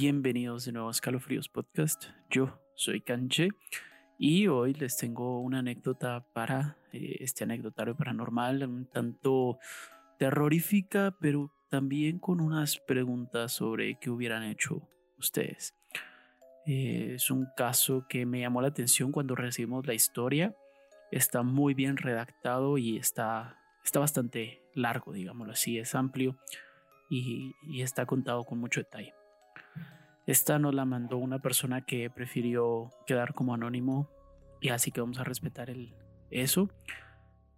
Bienvenidos de nuevo a Escalofríos Podcast. Yo soy Canche y hoy les tengo una anécdota para eh, este anecdotario paranormal, un tanto terrorífica, pero también con unas preguntas sobre qué hubieran hecho ustedes. Eh, es un caso que me llamó la atención cuando recibimos la historia. Está muy bien redactado y está, está bastante largo, digámoslo así, es amplio y, y está contado con mucho detalle. Esta nos la mandó una persona que prefirió quedar como anónimo y así que vamos a respetar el, eso.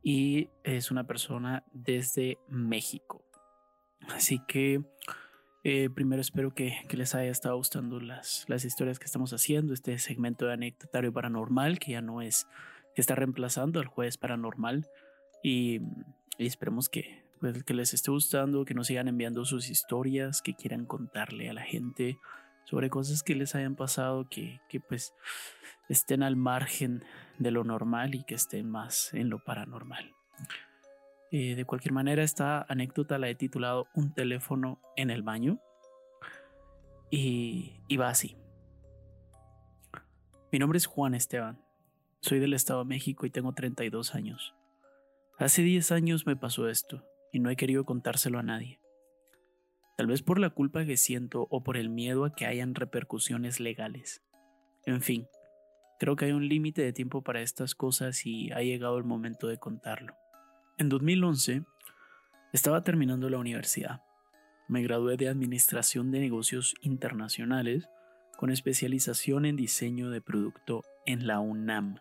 Y es una persona desde México. Así que eh, primero espero que, les haya estado gustando las, las historias que estamos haciendo, este segmento de anecdotario paranormal que ya no es, que está reemplazando al jueves paranormal. Y, y esperemos que, pues, que les esté gustando, que nos sigan enviando sus historias, que quieran contarle a la gente sobre cosas que les hayan pasado que, pues estén al margen de lo normal y que estén más en lo paranormal. Eh, de cualquier manera, esta anécdota la he titulado Un teléfono en el baño y, y va así. Mi nombre es Juan Esteban, soy del Estado de México y tengo 32 años. Hace 10 años me pasó esto y no he querido contárselo a nadie tal vez por la culpa que siento o por el miedo a que hayan repercusiones legales. En fin, creo que hay un límite de tiempo para estas cosas y ha llegado el momento de contarlo. En 2011, estaba terminando la universidad. Me gradué de Administración de Negocios Internacionales con especialización en diseño de producto en la UNAM.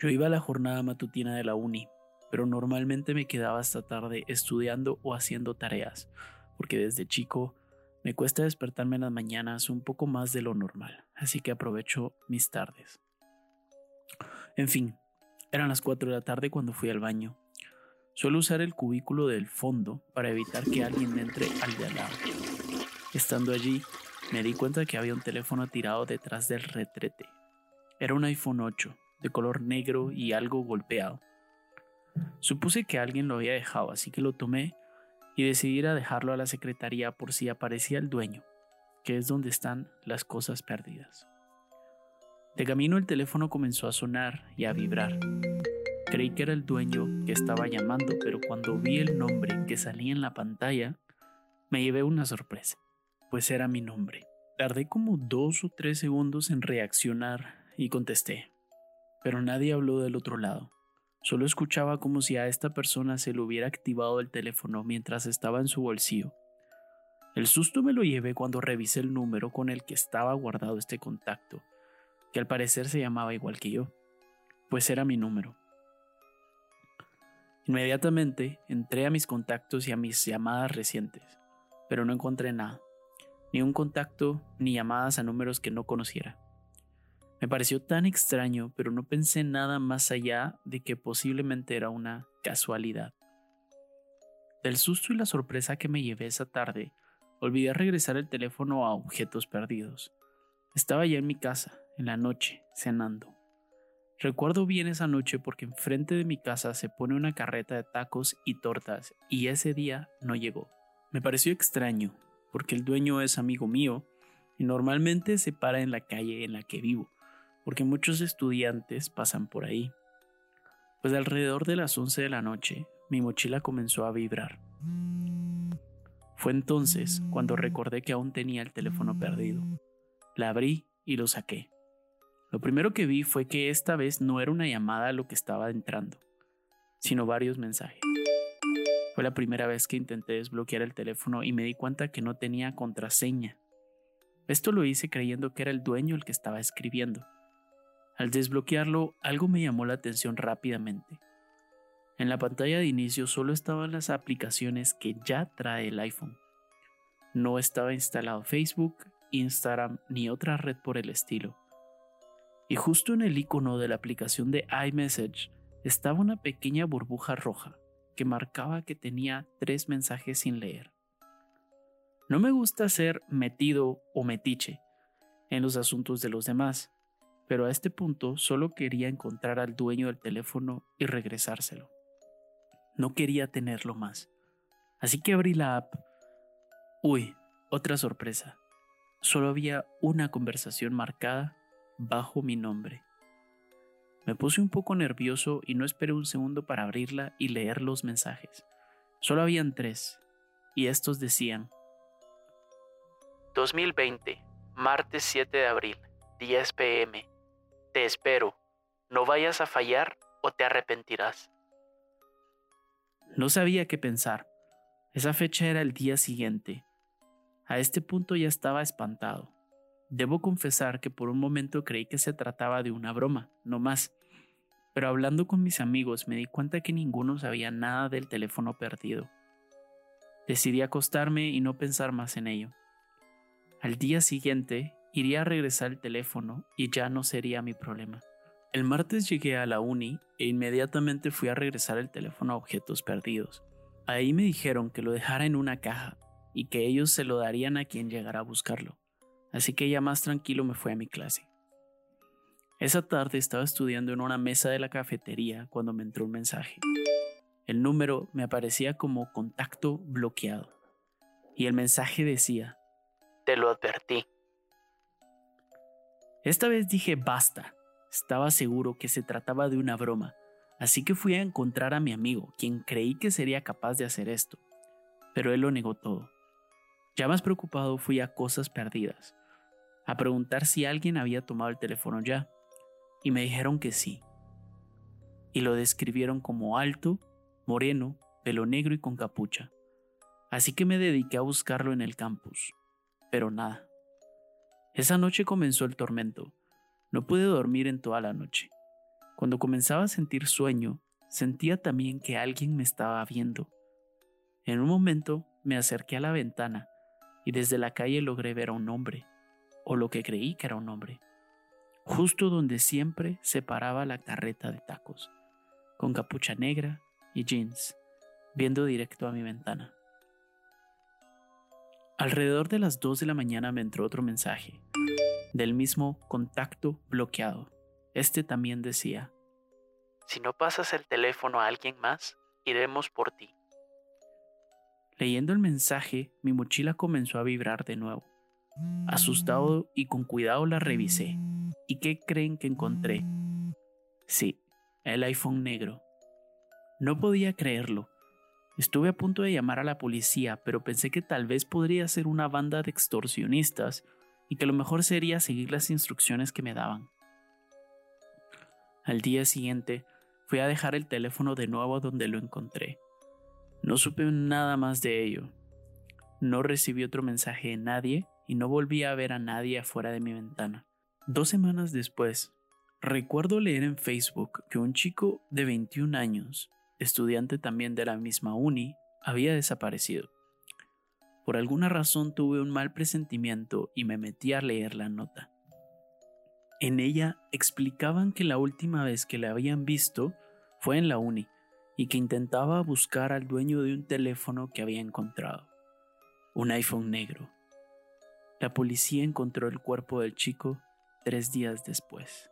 Yo iba a la jornada matutina de la uni, pero normalmente me quedaba hasta tarde estudiando o haciendo tareas, porque desde chico me cuesta despertarme en las mañanas un poco más de lo normal, así que aprovecho mis tardes. En fin, eran las 4 de la tarde cuando fui al baño. Suelo usar el cubículo del fondo para evitar que alguien entre al de al lado. Estando allí, me di cuenta que había un teléfono tirado detrás del retrete. Era un iPhone 8, de color negro y algo golpeado. Supuse que alguien lo había dejado, así que lo tomé y decidí a dejarlo a la secretaría por si aparecía el dueño, que es donde están las cosas perdidas. De camino el teléfono comenzó a sonar y a vibrar. Creí que era el dueño que estaba llamando, pero cuando vi el nombre que salía en la pantalla, me llevé una sorpresa, pues era mi nombre. Tardé como dos o tres segundos en reaccionar y contesté, pero nadie habló del otro lado. Solo escuchaba como si a esta persona se le hubiera activado el teléfono mientras estaba en su bolsillo. El susto me lo llevé cuando revisé el número con el que estaba guardado este contacto, que al parecer se llamaba igual que yo, pues era mi número. Inmediatamente entré a mis contactos y a mis llamadas recientes, pero no encontré nada, ni un contacto ni llamadas a números que no conociera. Me pareció tan extraño, pero no pensé nada más allá de que posiblemente era una casualidad. Del susto y la sorpresa que me llevé esa tarde, olvidé regresar el teléfono a objetos perdidos. Estaba ya en mi casa, en la noche, cenando. Recuerdo bien esa noche porque enfrente de mi casa se pone una carreta de tacos y tortas y ese día no llegó. Me pareció extraño, porque el dueño es amigo mío y normalmente se para en la calle en la que vivo porque muchos estudiantes pasan por ahí. Pues alrededor de las 11 de la noche, mi mochila comenzó a vibrar. Fue entonces cuando recordé que aún tenía el teléfono perdido. La abrí y lo saqué. Lo primero que vi fue que esta vez no era una llamada lo que estaba entrando, sino varios mensajes. Fue la primera vez que intenté desbloquear el teléfono y me di cuenta que no tenía contraseña. Esto lo hice creyendo que era el dueño el que estaba escribiendo. Al desbloquearlo, algo me llamó la atención rápidamente. En la pantalla de inicio solo estaban las aplicaciones que ya trae el iPhone. No estaba instalado Facebook, Instagram ni otra red por el estilo. Y justo en el icono de la aplicación de iMessage estaba una pequeña burbuja roja que marcaba que tenía tres mensajes sin leer. No me gusta ser metido o metiche en los asuntos de los demás, pero a este punto solo quería encontrar al dueño del teléfono y regresárselo. No quería tenerlo más. Así que abrí la app. Uy, otra sorpresa. solo había una conversación marcada bajo mi nombre. Me puse un poco nervioso y no esperé un segundo para abrirla y leer los mensajes. Solo habían tres, y estos decían 2020, martes 7 de abril, 10 pm. Te espero. No vayas a fallar o te arrepentirás. No sabía qué pensar. Esa fecha era el día siguiente. A este punto ya estaba espantado. Debo confesar que por un momento creí que se trataba de una broma, no más. Pero hablando con mis amigos me di cuenta que ninguno sabía nada del teléfono perdido. Decidí acostarme y no pensar más en ello. Al día siguiente iría a regresar el teléfono y ya no sería mi problema. El martes llegué a la uni e inmediatamente fui a regresar el teléfono a objetos perdidos. Ahí me dijeron que lo dejara en una caja y que ellos se lo darían a quien llegara a buscarlo. Así que ya más tranquilo me fui a mi clase. Esa tarde estaba estudiando en una mesa de la cafetería cuando me entró un mensaje. El número me aparecía como contacto bloqueado y el mensaje decía, te lo advertí. Esta vez dije basta. Estaba seguro que se trataba de una broma, así que fui a encontrar a mi amigo, quien creí que sería capaz de hacer esto. Pero él lo negó todo. Ya más preocupado fui a cosas perdidas, a preguntar si alguien había tomado el teléfono ya, y me dijeron que sí. Y lo describieron como alto, moreno, pelo negro y con capucha. Así que me dediqué a buscarlo en el campus pero nada. Esa noche comenzó el tormento. No pude dormir en toda la noche. Cuando comenzaba a sentir sueño, sentía también que alguien me estaba viendo. En un momento me acerqué a la ventana y desde la calle logré ver a un hombre, o lo que creí que era un hombre, justo donde siempre se paraba la carreta de tacos, con capucha negra y jeans, viendo directo a mi ventana. Alrededor de las 2 de la mañana me entró otro mensaje, del mismo contacto bloqueado. Este también decía, Si no pasas el teléfono a alguien más, iremos por ti. Leyendo el mensaje, mi mochila comenzó a vibrar de nuevo. Asustado y con cuidado la revisé. ¿Y qué creen que encontré? Sí, el iPhone negro. No podía creerlo. Estuve a punto de llamar a la policía, pero pensé que tal vez podría ser una banda de extorsionistas y que lo mejor sería seguir las instrucciones que me daban. Al día siguiente, fui a dejar el teléfono de nuevo donde lo encontré. No supe nada más de ello. No recibí otro mensaje de nadie y no volví a ver a nadie afuera de mi ventana. Dos semanas después, recuerdo leer en Facebook que un chico de 21 años estudiante también de la misma uni, había desaparecido. Por alguna razón tuve un mal presentimiento y me metí a leer la nota. En ella explicaban que la última vez que le habían visto fue en la uni y que intentaba buscar al dueño de un teléfono que había encontrado, un iPhone negro. La policía encontró el cuerpo del chico tres días después.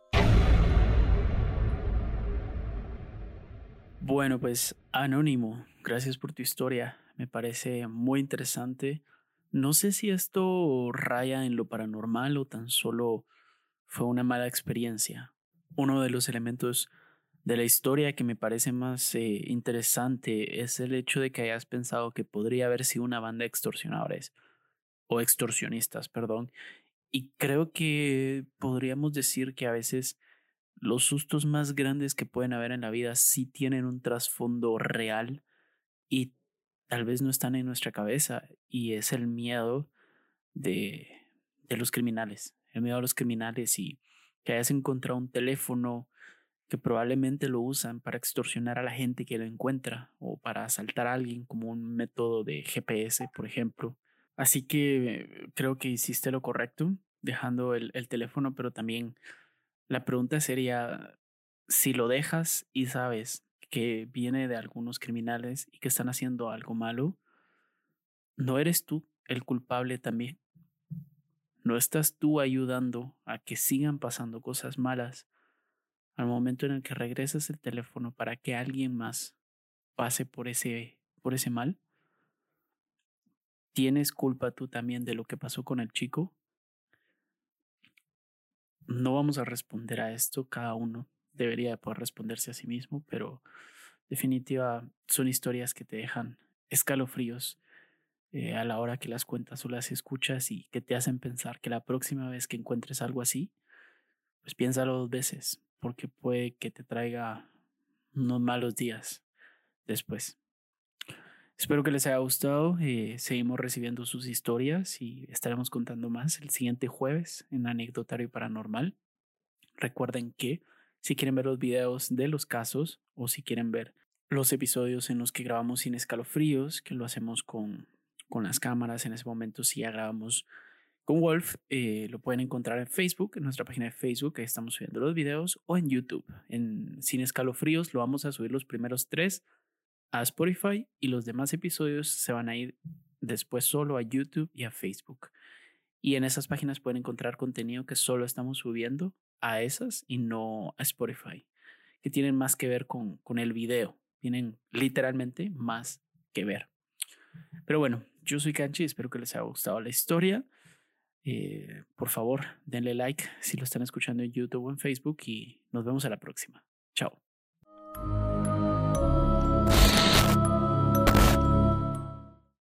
Bueno, pues Anónimo, gracias por tu historia. Me parece muy interesante. No sé si esto raya en lo paranormal o tan solo fue una mala experiencia. Uno de los elementos de la historia que me parece más eh, interesante es el hecho de que hayas pensado que podría haber sido una banda de extorsionadores o extorsionistas, perdón. Y creo que podríamos decir que a veces los sustos más grandes que pueden haber en la vida sí tienen un trasfondo real y tal vez no están en nuestra cabeza y es el miedo de, de los criminales, el miedo a los criminales y que hayas encontrado un teléfono que probablemente lo usan para extorsionar a la gente que lo encuentra o para asaltar a alguien como un método de GPS, por ejemplo. Así que creo que hiciste lo correcto dejando el, el teléfono, pero también la pregunta sería, si lo dejas y sabes que viene de algunos criminales y que están haciendo algo malo, ¿no eres tú el culpable también? ¿No estás tú ayudando a que sigan pasando cosas malas al momento en el que regresas el teléfono para que alguien más pase por ese, por ese mal? ¿Tienes culpa tú también de lo que pasó con el chico? No vamos a responder a esto, cada uno debería poder responderse a sí mismo, pero definitiva son historias que te dejan escalofríos eh, a la hora que las cuentas o las escuchas y que te hacen pensar que la próxima vez que encuentres algo así, pues piénsalo dos veces, porque puede que te traiga unos malos días después. Espero que les haya gustado. Eh, seguimos recibiendo sus historias y estaremos contando más el siguiente jueves en Anecdotario Paranormal. Recuerden que si quieren ver los videos de los casos o si quieren ver los episodios en los que grabamos sin escalofríos, que lo hacemos con, con las cámaras, en ese momento si ya grabamos con Wolf, eh, lo pueden encontrar en Facebook, en nuestra página de Facebook, ahí estamos subiendo los videos, o en YouTube. En Sin Escalofríos lo vamos a subir los primeros tres a Spotify y los demás episodios se van a ir después solo a YouTube y a Facebook. Y en esas páginas pueden encontrar contenido que solo estamos subiendo a esas y no a Spotify, que tienen más que ver con, con el video, tienen literalmente más que ver. Pero bueno, yo soy Kanchi, espero que les haya gustado la historia. Eh, por favor, denle like si lo están escuchando en YouTube o en Facebook y nos vemos a la próxima. Chao.